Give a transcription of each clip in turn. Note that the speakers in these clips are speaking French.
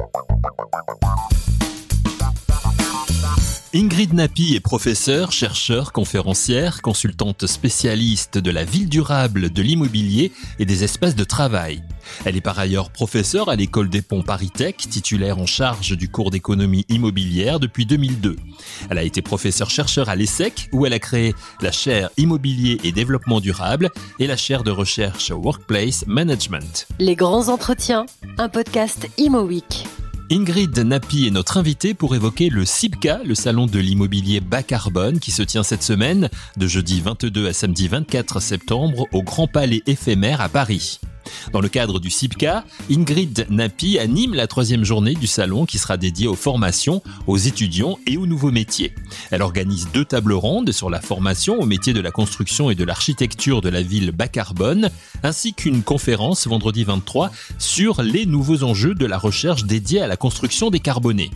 Bye-bye. Ingrid Napi est professeure, chercheure, conférencière, consultante spécialiste de la ville durable, de l'immobilier et des espaces de travail. Elle est par ailleurs professeure à l'école des ponts Paris-Tech, titulaire en charge du cours d'économie immobilière depuis 2002. Elle a été professeure chercheur à l'ESSEC où elle a créé la chaire immobilier et développement durable et la chaire de recherche Workplace Management. Les grands entretiens, un podcast Imo Week. Ingrid Napi est notre invitée pour évoquer le CIBCA, le salon de l'immobilier bas carbone qui se tient cette semaine de jeudi 22 à samedi 24 septembre au Grand Palais éphémère à Paris. Dans le cadre du CIPCA, Ingrid Napi anime la troisième journée du salon qui sera dédiée aux formations, aux étudiants et aux nouveaux métiers. Elle organise deux tables rondes sur la formation au métier de la construction et de l'architecture de la ville bas carbone, ainsi qu'une conférence vendredi 23 sur les nouveaux enjeux de la recherche dédiée à la construction décarbonée.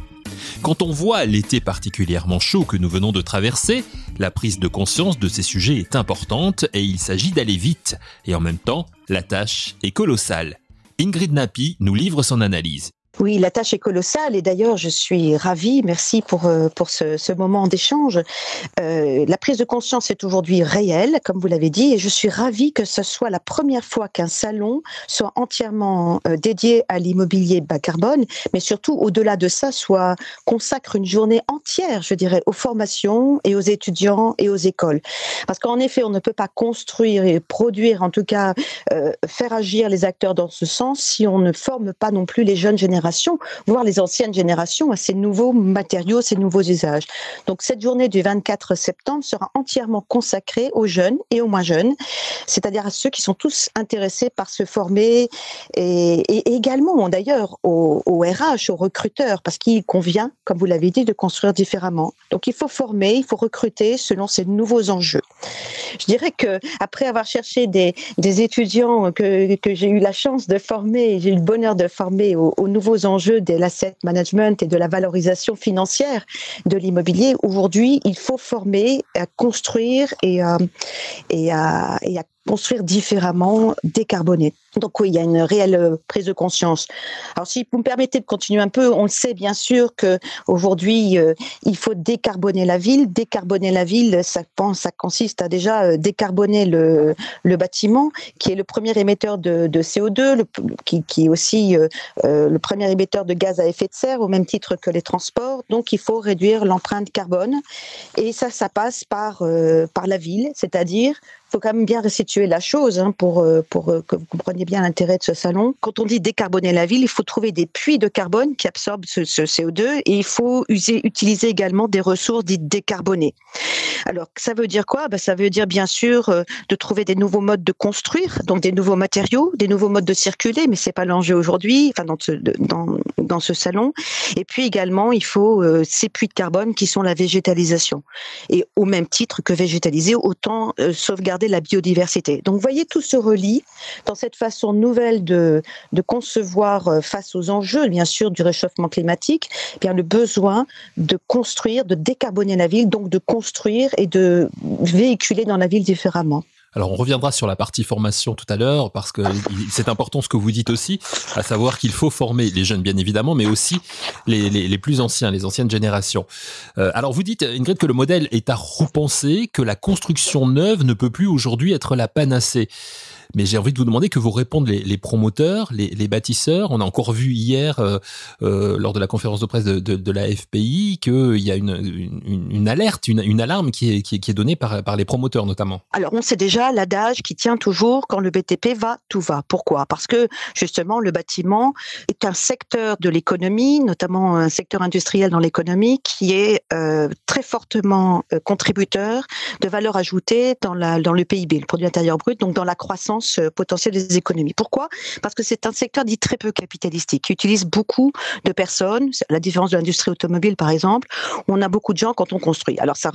Quand on voit l'été particulièrement chaud que nous venons de traverser, la prise de conscience de ces sujets est importante et il s'agit d'aller vite. Et en même temps, la tâche est colossale. Ingrid Napi nous livre son analyse. Oui, la tâche est colossale et d'ailleurs je suis ravie, merci pour, euh, pour ce, ce moment d'échange. Euh, la prise de conscience est aujourd'hui réelle, comme vous l'avez dit, et je suis ravie que ce soit la première fois qu'un salon soit entièrement euh, dédié à l'immobilier bas carbone, mais surtout au-delà de ça, soit consacre une journée entière, je dirais, aux formations et aux étudiants et aux écoles. Parce qu'en effet, on ne peut pas construire et produire, en tout cas faire agir les acteurs dans ce sens si on ne forme pas non plus les jeunes générations voire les anciennes générations, à ces nouveaux matériaux, ces nouveaux usages. Donc cette journée du 24 septembre sera entièrement consacrée aux jeunes et aux moins jeunes, c'est-à-dire à ceux qui sont tous intéressés par se former et, également d'ailleurs aux, RH, aux recruteurs, parce qu'il convient, comme vous l'avez dit, de construire différemment. Donc il faut former, il faut recruter selon ces nouveaux enjeux. Je dirais que après avoir cherché des, étudiants que, j'ai eu la chance de former, j'ai eu le bonheur de former aux nouveaux enjeux de l'asset management et de la valorisation financière de l'immobilier. Aujourd'hui, il faut former, à construire et, à, et à construire différemment, décarboner. Donc oui, il y a une réelle euh, prise de conscience. Alors si vous me permettez de continuer un peu, on sait bien sûr que aujourd'hui euh, il faut décarboner la ville. Décarboner la ville, ça, consiste à déjà euh, décarboner le, bâtiment, qui est le premier émetteur de, de CO2, le, qui, est aussi le premier émetteur de gaz à effet de serre, au même titre que les transports. Donc il faut réduire l'empreinte carbone, et ça, ça passe par la ville, c'est-à-dire faut quand même bien restituer la chose hein, pour, euh, pour euh, que vous compreniez bien l'intérêt de ce salon. Quand on dit décarboner la ville, il faut trouver des puits de carbone qui absorbent ce, CO2 et il faut user, utiliser également des ressources dites décarbonées. Alors, ça veut dire quoi? Ben, Ça veut dire bien sûr euh, de trouver des nouveaux modes de construire, donc des nouveaux matériaux, des nouveaux modes de circuler, mais c'est pas l'enjeu aujourd'hui, enfin dans ce, dans, dans ce salon. Et puis également, il faut ces puits de carbone qui sont la végétalisation. Et au même titre que végétaliser, autant sauvegarder la biodiversité. Donc, vous voyez, tout se relie dans cette façon nouvelle de, concevoir euh, face aux enjeux, bien sûr, du réchauffement climatique, eh bien le besoin de construire, de décarboner la ville, donc de construire et de véhiculer dans la ville différemment. Alors on reviendra sur la partie formation tout à l'heure parce que c'est important ce que vous dites aussi, à savoir qu'il faut former les jeunes bien évidemment, mais aussi les, plus anciens, les anciennes générations. Euh, alors vous dites Ingrid que le modèle est à repenser, que la construction neuve ne peut plus aujourd'hui être la panacée. Mais j'ai envie de vous demander que vous répondent les, promoteurs, les, bâtisseurs. On a encore vu hier, euh, euh, lors de la conférence de presse de, la FPI, qu'il y a une, alerte, une, alarme qui est, donnée par, les promoteurs notamment. Alors on sait déjà l'adage qui tient toujours quand le BTP va, tout va. Pourquoi? Parce que justement le bâtiment est un secteur de l'économie, notamment un secteur industriel dans l'économie, qui est euh, très fortement contributeur de valeur ajoutée dans le PIB, le produit intérieur brut, donc dans la croissance euh, potentiel des économies. Pourquoi? Parce que c'est un secteur dit très peu capitalistique, qui utilise beaucoup de personnes, la différence de l'industrie automobile par exemple, on a beaucoup de gens quand on construit. Alors ça,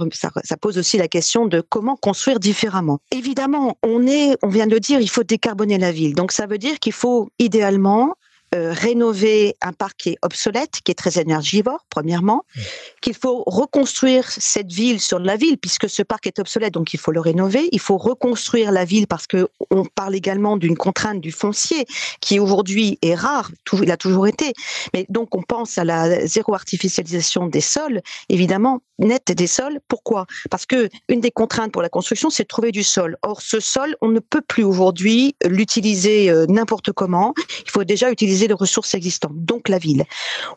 pose aussi la question de comment construire différemment. Évidemment, on on vient de le dire, il faut décarboner la ville. Donc ça veut dire qu'il faut idéalement euh, rénover un parc qui est obsolète, qui est très énergivore, premièrement, mmh. qu'il faut reconstruire cette ville sur la ville, puisque ce parc est obsolète, donc il faut le rénover. Il faut reconstruire la ville parce que on parle également d'une contrainte du foncier qui aujourd'hui est rare, il a toujours été. Mais donc on pense à la zéro artificialisation des sols, évidemment nette des sols. Pourquoi? Parce que une des contraintes pour la construction, c'est de trouver du sol. Or, ce sol, on ne peut plus aujourd'hui l'utiliser euh, n'importe comment. Il faut déjà utiliser les ressources existantes, donc la ville.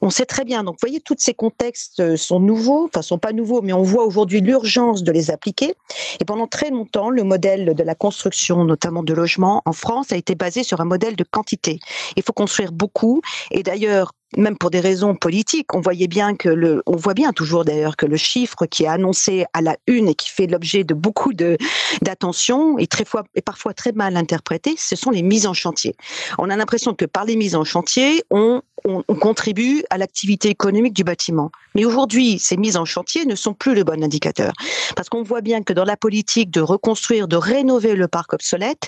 On sait très bien. Donc, vous voyez, tous ces contextes euh, sont nouveaux, enfin, sont pas nouveaux, mais on voit aujourd'hui l'urgence de les appliquer. Et pendant très longtemps, le modèle de la construction, notamment de logements en France, a été basé sur un modèle de quantité. Il faut construire beaucoup. Et d'ailleurs, même pour des raisons politiques, on voyait bien que le, on voit bien toujours d'ailleurs que le chiffre qui est annoncé à la une et qui fait l'objet de beaucoup de d'attention et très fois et parfois très mal interprété, ce sont les mises en chantier. On a l'impression que par les mises en chantier, on, on, on contribue à l'activité économique du bâtiment. Mais aujourd'hui, ces mises en chantier ne sont plus le bon indicateur parce qu'on voit bien que dans la politique de reconstruire, de rénover le parc obsolète,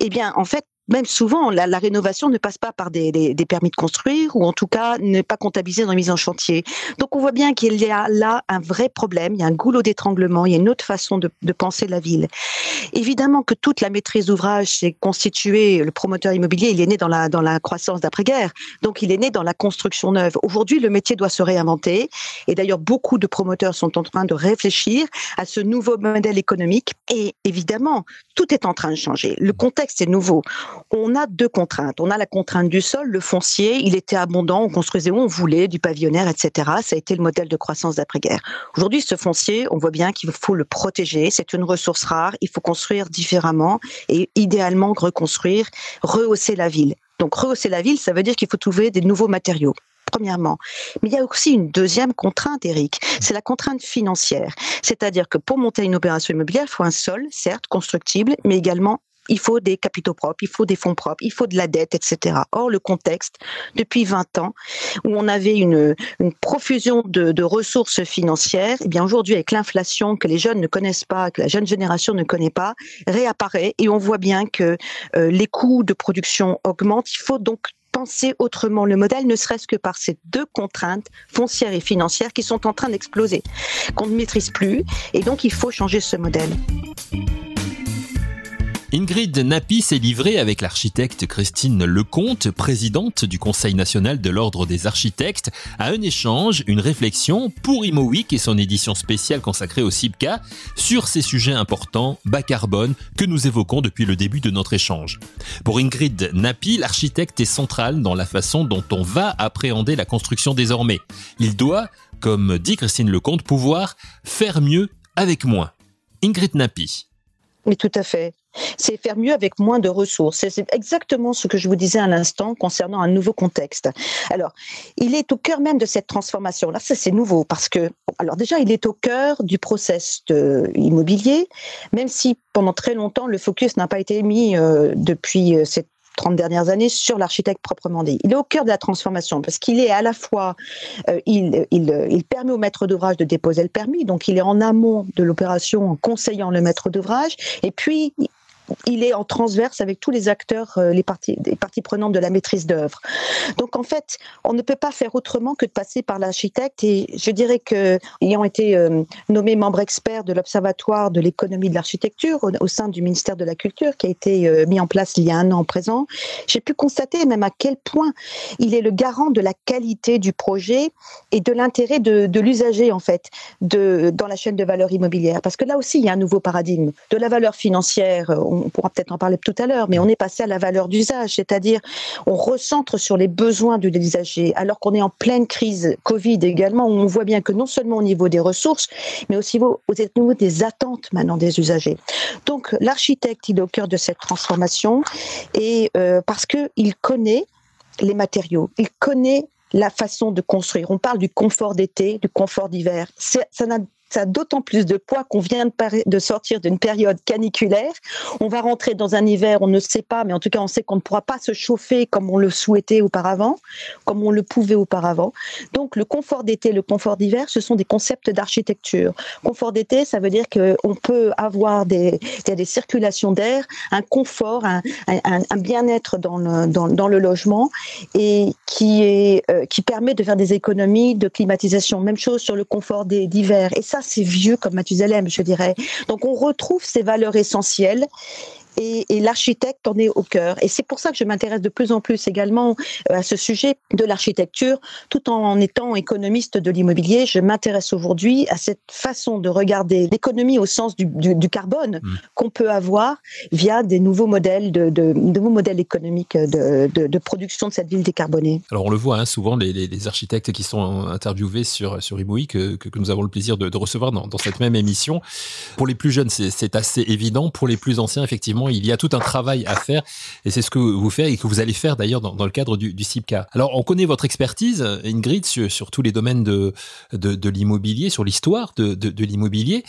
eh bien en fait même souvent, la, rénovation ne passe pas par des, permis de construire ou en tout cas n'est pas comptabilisée dans la mise en chantier. Donc on voit bien qu'il y a là un vrai problème, il y a un goulot d'étranglement, il y a une autre façon de, de penser la ville. Évidemment que toute la maîtrise d'ouvrage s'est constituée, le promoteur immobilier, il est né dans la, dans la croissance d'après-guerre, donc il est né dans la construction neuve. Aujourd'hui, le métier doit se réinventer et d'ailleurs beaucoup de promoteurs sont en train de réfléchir à ce nouveau modèle économique et évidemment, tout est en train de changer. Le contexte est nouveau on a deux contraintes. On a la contrainte du sol, le foncier, il était abondant, on construisait où on voulait, du pavillonnaire, etc. Ça a été le modèle de croissance d'après-guerre. Aujourd'hui, ce foncier, on voit bien qu'il faut le protéger. C'est une ressource rare. Il faut construire différemment et idéalement reconstruire, rehausser la ville. Donc rehausser la ville, ça veut dire qu'il faut trouver des nouveaux matériaux premièrement. Mais il y a aussi une deuxième contrainte, Eric, c'est la contrainte financière. C'est-à-dire que pour monter une opération immobilière, il faut un sol, certes, constructible, mais également il faut des capitaux propres, il faut des fonds propres, il faut de la dette, etc. Or, le contexte, depuis 20 ans, où on avait une, profusion de, ressources financières, eh bien aujourd'hui, avec l'inflation que les jeunes ne connaissent pas, que la jeune génération ne connaît pas, réapparaît et on voit bien que euh, les coûts de production augmentent. Il faut donc penser autrement le modèle, ne serait-ce que par ces deux contraintes foncières et financières qui sont en train d'exploser, qu'on ne maîtrise plus, et donc il faut changer ce modèle. Ingrid Napi s'est livrée avec l'architecte Christine Lecomte, présidente du Conseil national de l'Ordre des architectes, à un échange, une réflexion pour Imo et son édition spéciale consacrée au CIPCA sur ces sujets importants, bas carbone, que nous évoquons depuis le début de notre échange. Pour Ingrid Napi, l'architecte est central dans la façon dont on va appréhender la construction désormais. Il doit, comme dit Christine Lecomte, pouvoir faire mieux avec moins. Ingrid Napi. Oui, tout à fait. C'est faire mieux avec moins de ressources. C'est exactement ce que je vous disais à l'instant concernant un nouveau contexte. Alors, il est au cœur même de cette transformation. Là, ça c'est nouveau parce que, alors déjà, il est au cœur du process immobilier, même si pendant très longtemps le focus n'a pas été mis euh, depuis euh, cette 30 dernières années sur l'architecte proprement dit. Il est au cœur de la transformation parce qu'il est à la fois, euh, il, il, il, permet au maître d'ouvrage de déposer le permis, donc il est en amont de l'opération en conseillant le maître d'ouvrage, et puis il est en transverse avec tous les acteurs, euh, les parties, les parties prenantes de la maîtrise d'œuvre. Donc en fait, on ne peut pas faire autrement que de passer par l'architecte. Et je dirais que, ayant été euh, nommé membre expert de l'Observatoire de l'économie de l'architecture au, sein du ministère de la Culture, qui a été euh, mis en place il y a un an présent, j'ai pu constater même à quel point il est le garant de la qualité du projet et de l'intérêt de, de l'usager en fait de, dans la chaîne de valeur immobilière. Parce que là aussi, il y a un nouveau paradigme de la valeur financière. On, pourra peut-être en parler tout à l'heure, mais on est passé à la valeur d'usage, c'est-à-dire on recentre sur les besoins de l'usager, alors qu'on est en pleine crise Covid également, où on voit bien que non seulement au niveau des ressources, mais aussi au niveau des attentes maintenant des usagers. Donc l'architecte, il est au cœur de cette transformation, et euh, parce qu'il connaît les matériaux, il connaît la façon de construire. On parle du confort d'été, du confort d'hiver. Ça n'a ça a d'autant plus de poids qu'on vient de, sortir d'une période caniculaire. On va rentrer dans un hiver, on ne sait pas, mais en tout cas, on sait qu'on ne pourra pas se chauffer comme on le souhaitait auparavant, comme on le pouvait auparavant. Donc, le confort d'été, le confort d'hiver, ce sont des concepts d'architecture. Confort d'été, ça veut dire qu'on peut avoir des, circulations d'air, un confort, un, bien-être dans le, logement et qui, euh, qui permet de faire des économies de climatisation. Même chose sur le confort d'hiver. Et ça, c'est vieux comme Mathusalem, je dirais. Donc on retrouve ces valeurs essentielles et, et l'architecte en est au cœur. Et c'est pour ça que je m'intéresse de plus en plus également euh, à ce sujet de l'architecture, tout en étant économiste de l'immobilier. Je m'intéresse aujourd'hui à cette façon de regarder l'économie au sens du, du, du carbone mmh. qu'on peut avoir via des nouveaux modèles, de, de, de nouveaux modèles économiques de, de, production de cette ville décarbonée. Alors on le voit hein, souvent, les, les, architectes qui sont interviewés sur, sur IMOI, que, que, nous avons le plaisir de, recevoir dans, dans cette même émission. Pour les plus jeunes, c'est assez évident. Pour les plus anciens, effectivement, il y a tout un travail à faire et c'est ce que vous faites et que vous allez faire d'ailleurs dans, le cadre du, du CIPCA. Alors, on connaît votre expertise, Ingrid, sur, tous les domaines de, de, l'immobilier, sur l'histoire de, de l'immobilier.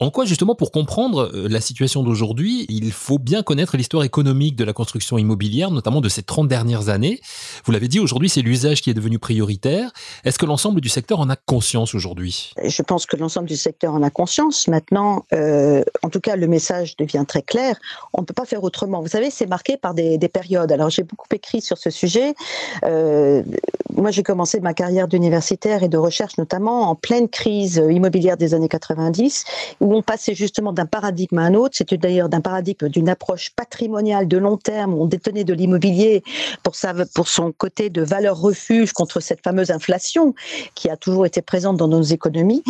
En quoi, justement, pour comprendre euh, la situation d'aujourd'hui, il faut bien connaître l'histoire économique de la construction immobilière, notamment de ces 30 dernières années. Vous l'avez dit, aujourd'hui, c'est l'usage qui est devenu prioritaire. Est-ce que l'ensemble du secteur en a conscience aujourd'hui? Je pense que l'ensemble du secteur en a conscience. Maintenant, euh, en tout cas, le message devient très clair on ne peut pas faire autrement. Vous savez, c'est marqué par des, périodes. Alors j'ai beaucoup écrit sur ce sujet. Euh, moi, j'ai commencé ma carrière d'universitaire et de recherche notamment en pleine crise immobilière des années 90, où on passait justement d'un paradigme à un autre. C'était d'ailleurs d'un paradigme d'une approche patrimoniale de long terme, où on détenait de l'immobilier pour, pour son côté de valeur refuge contre cette fameuse inflation qui a toujours été présente dans nos économies,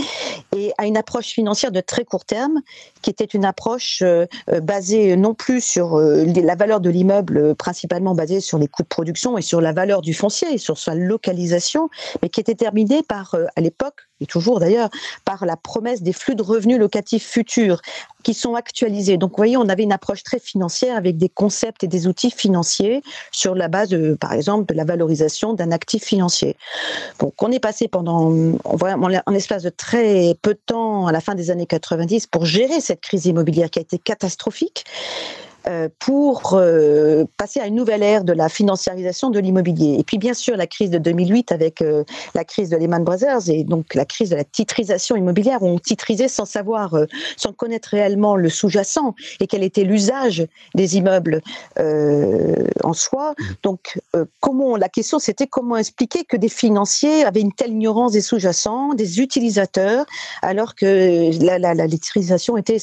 et à une approche financière de très court terme, qui était une approche euh, euh, basée non plus sur euh, la valeur de l'immeuble, principalement basée sur les coûts de production et sur la valeur du foncier et sur sa localisation, mais qui était terminée par, à l'époque, et toujours d'ailleurs, par la promesse des flux de revenus locatifs futurs qui sont actualisés. Donc, vous voyez, on avait une approche très financière avec des concepts et des outils financiers sur la base, de, par exemple, de la valorisation d'un actif financier. Donc, on est passé pendant, en espace de très peu de temps, à la fin des années 90, pour gérer cette crise immobilière qui a été catastrophique. Euh, pour euh, passer à une nouvelle ère de la financiarisation de l'immobilier. Et puis bien sûr la crise de 2008 avec euh, la crise de Lehman Brothers et donc la crise de la titrisation immobilière où on titrisait sans savoir, sans connaître réellement le sous-jacent et quel était l'usage des immeubles en soi. Donc comment la question c'était comment expliquer que des financiers avaient une telle ignorance des sous-jacents, des utilisateurs, alors que la, titrisation était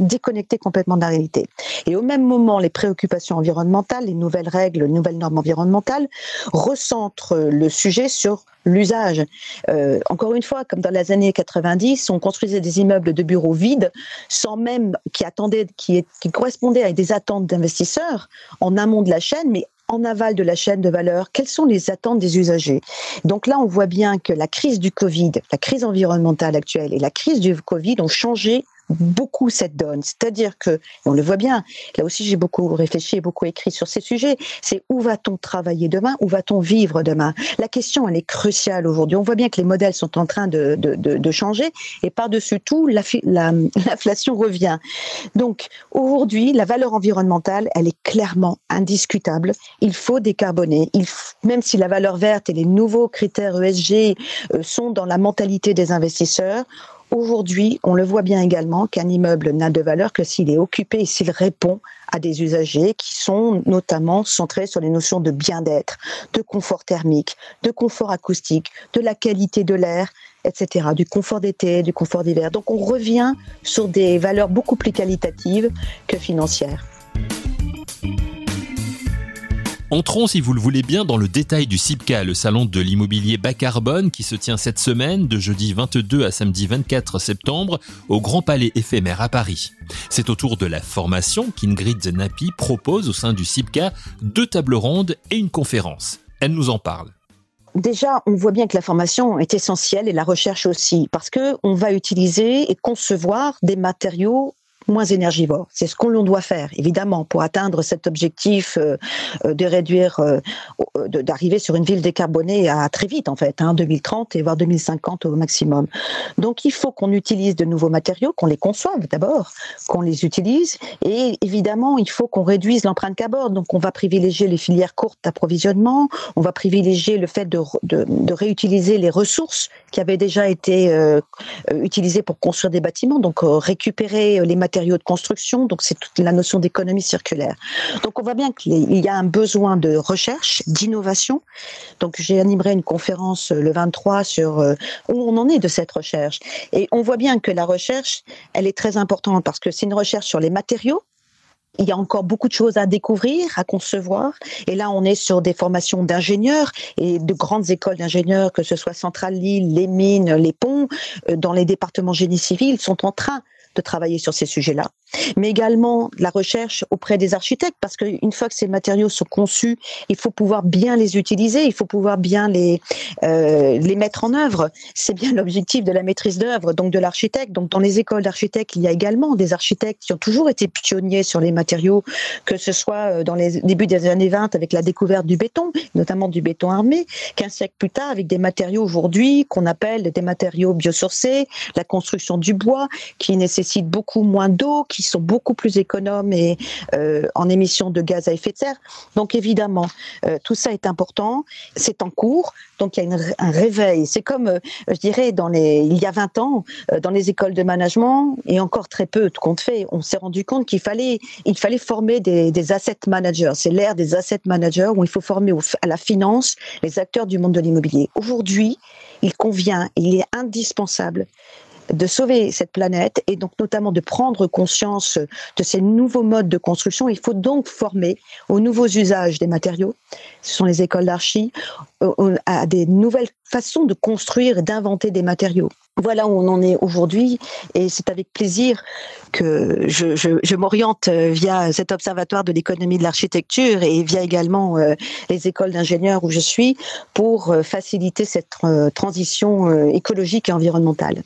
déconnectée complètement de la réalité. Et au même moment, les préoccupations environnementales, les nouvelles règles, les nouvelles normes environnementales recentrent le sujet sur l'usage. Euh, encore une fois, comme dans les années 90, on construisait des immeubles de bureaux vides sans même qui attendaient, qui, qui correspondaient à des attentes d'investisseurs en amont de la chaîne, mais en aval de la chaîne de valeur, quelles sont les attentes des usagers? Donc là, on voit bien que la crise du Covid, la crise environnementale actuelle et la crise du Covid ont changé beaucoup cette donne. C'est-à-dire que, on le voit bien, là aussi j'ai beaucoup réfléchi et beaucoup écrit sur ces sujets, c'est où va-t-on travailler demain, où va-t-on vivre demain? La question, elle est cruciale aujourd'hui. On voit bien que les modèles sont en train de, de, de, changer et par-dessus tout, l'inflation revient. Donc aujourd'hui, la valeur environnementale, elle est clairement indiscutable. Il faut décarboner. Il, même si la valeur verte et les nouveaux critères ESG euh, sont dans la mentalité des investisseurs, Aujourd'hui, on le voit bien également qu'un immeuble n'a de valeur que s'il est occupé et s'il répond à des usagers qui sont notamment centrés sur les notions de bien-être, de confort thermique, de confort acoustique, de la qualité de l'air, etc., du confort d'été, du confort d'hiver. Donc on revient sur des valeurs beaucoup plus qualitatives que financières. Entrons, si vous le voulez bien, dans le détail du CIPCA, le salon de l'immobilier bas carbone qui se tient cette semaine, de jeudi 22 à samedi 24 septembre, au Grand Palais éphémère à Paris. C'est autour de la formation qu'Ingrid Zenapi propose au sein du CIPCA deux tables rondes et une conférence. Elle nous en parle. Déjà, on voit bien que la formation est essentielle et la recherche aussi, parce que on va utiliser et concevoir des matériaux moins énergivore. C'est ce qu'on doit faire, évidemment, pour atteindre cet objectif euh, euh, de réduire, d'arriver sur une ville décarbonée à très vite, en fait, hein, 2030 et voire 2050 au maximum. Donc, il faut qu'on utilise de nouveaux matériaux, qu'on les conçoive d'abord, qu'on les utilise, et évidemment, il faut qu'on réduise l'empreinte carbone. Donc, on va privilégier les filières courtes d'approvisionnement, on va privilégier le fait de, réutiliser les ressources qui avaient déjà été euh, utilisées pour construire des bâtiments, donc euh, récupérer les matériaux de construction, donc c'est toute la notion d'économie circulaire. Donc on voit bien qu'il y a un besoin de recherche, d'innovation. Donc j'ai animé une conférence le 23 sur euh, où on en est de cette recherche. Et on voit bien que la recherche, elle est très importante parce que c'est une recherche sur les matériaux, il y a encore beaucoup de choses à découvrir, à concevoir. Et là, on est sur des formations d'ingénieurs et de grandes écoles d'ingénieurs, que ce soit Centrale Lille, les mines, les ponts, euh, dans les départements génie civil, sont en train de travailler sur ces sujets-là. Mais également la recherche auprès des architectes, parce qu'une fois que ces matériaux sont conçus, il faut pouvoir bien les utiliser, il faut pouvoir bien les, euh, les mettre en œuvre. C'est bien l'objectif de la maîtrise d'œuvre, donc de l'architecte. Donc dans les écoles d'architectes, il y a également des architectes qui ont toujours été pionniers sur les matériaux, que ce soit euh, dans les débuts des années 20 avec la découverte du béton, notamment du béton armé, qu'un siècle plus tard avec des matériaux aujourd'hui qu'on appelle des matériaux biosourcés, la construction du bois, qui nécessite beaucoup moins d'eau, sont beaucoup plus économes et euh, en émissions de gaz à effet de serre. Donc évidemment, euh, tout ça est important. C'est en cours, donc il y a un réveil. C'est comme, euh, je dirais, dans les, il y a 20 ans, dans les écoles de management, et encore très peu de compte fait, on s'est rendu compte qu'il fallait, il fallait former des, des asset managers. C'est l'ère des asset managers où il faut former à la finance les acteurs du monde de l'immobilier. Aujourd'hui, il convient, il est indispensable de sauver cette planète et donc notamment de prendre conscience de ces nouveaux modes de construction. Il faut donc former aux nouveaux usages des matériaux. Ce sont les écoles d'archi, à des nouvelles façons de construire et d'inventer des matériaux. Voilà où on en est aujourd'hui et c'est avec plaisir que je, m'oriente via cet observatoire de l'économie de l'architecture et via également euh, les écoles d'ingénieurs où je suis pour euh, faciliter cette euh, transition écologique et environnementale.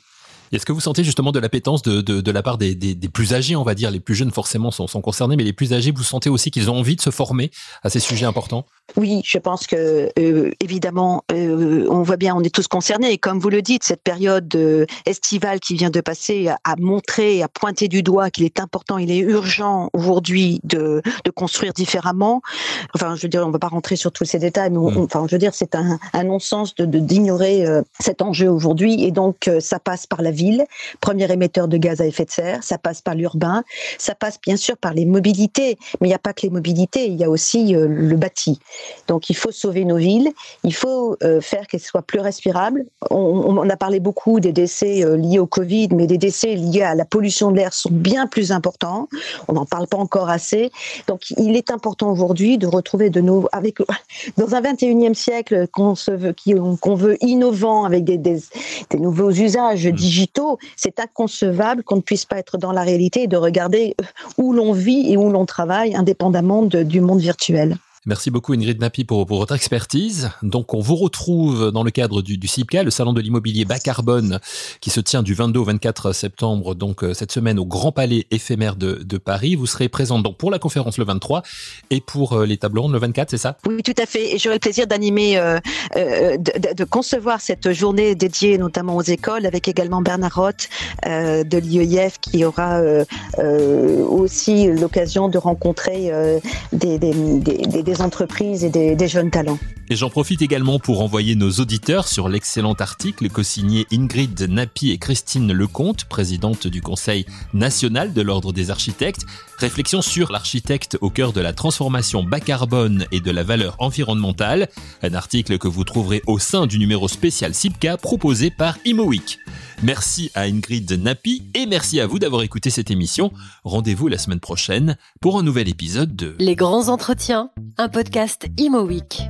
Est-ce que vous sentez justement de l'appétence de, de, la part des, plus âgés, on va dire, les plus jeunes forcément sont, sont concernés, mais les plus âgés, vous sentez aussi qu'ils ont envie de se former à ces sujets importants? Oui, je pense que euh, évidemment, euh, on voit bien, on est tous concernés. Et comme vous le dites, cette période euh, estivale qui vient de passer a, montré, a pointé du doigt qu'il est important, il est urgent aujourd'hui de, de, construire différemment. Enfin, je veux dire, on ne va pas rentrer sur tous ces détails, mais mm. enfin, je veux dire, c'est un, un non-sens de d'ignorer cet enjeu aujourd'hui. Et donc, ça passe par la ville, premier émetteur de gaz à effet de serre. Ça passe par l'urbain. Ça passe bien sûr par les mobilités, mais il n'y a pas que les mobilités, il y a aussi le bâti. Donc il faut sauver nos villes, il faut euh, faire qu'elles soient plus respirables. On, a parlé beaucoup des décès euh, liés au Covid, mais des décès liés à la pollution de l'air sont bien plus importants. On n'en parle pas encore assez. Donc il est important aujourd'hui de retrouver de nos, avec dans un 21e siècle qu'on se veut, qu'on veut innovant avec des, des, nouveaux usages mmh. digitaux, c'est inconcevable qu'on ne puisse pas être dans la réalité et de regarder où l'on vit et où l'on travaille indépendamment du monde virtuel. Merci beaucoup Ingrid Napi pour, votre expertise. Donc on vous retrouve dans le cadre du, du CIPCA, le salon de l'immobilier bas carbone qui se tient du 22 au 24 septembre, donc euh, cette semaine au Grand Palais éphémère de, Paris. Vous serez présent donc pour la conférence le 23 et pour euh, les tables rondes le 24, c'est ça? Oui, tout à fait. Et j'aurai le plaisir d'animer, euh, euh de, concevoir cette journée dédiée notamment aux écoles avec également Bernard Roth euh, de l'IEF qui aura aussi l'occasion de rencontrer des, des, des, des entreprises et des, jeunes talents. Et j'en profite également pour envoyer nos auditeurs sur l'excellent article co-signé Ingrid Napi et Christine Lecomte, présidente du Conseil national de l'Ordre des architectes. Réflexion sur l'architecte au cœur de la transformation bas carbone et de la valeur environnementale. Un article que vous trouverez au sein du numéro spécial SIPCA proposé par ImoWeek. Merci à Ingrid Napi et merci à vous d'avoir écouté cette émission. Rendez-vous la semaine prochaine pour un nouvel épisode de Les grands entretiens, un podcast ImoWeek.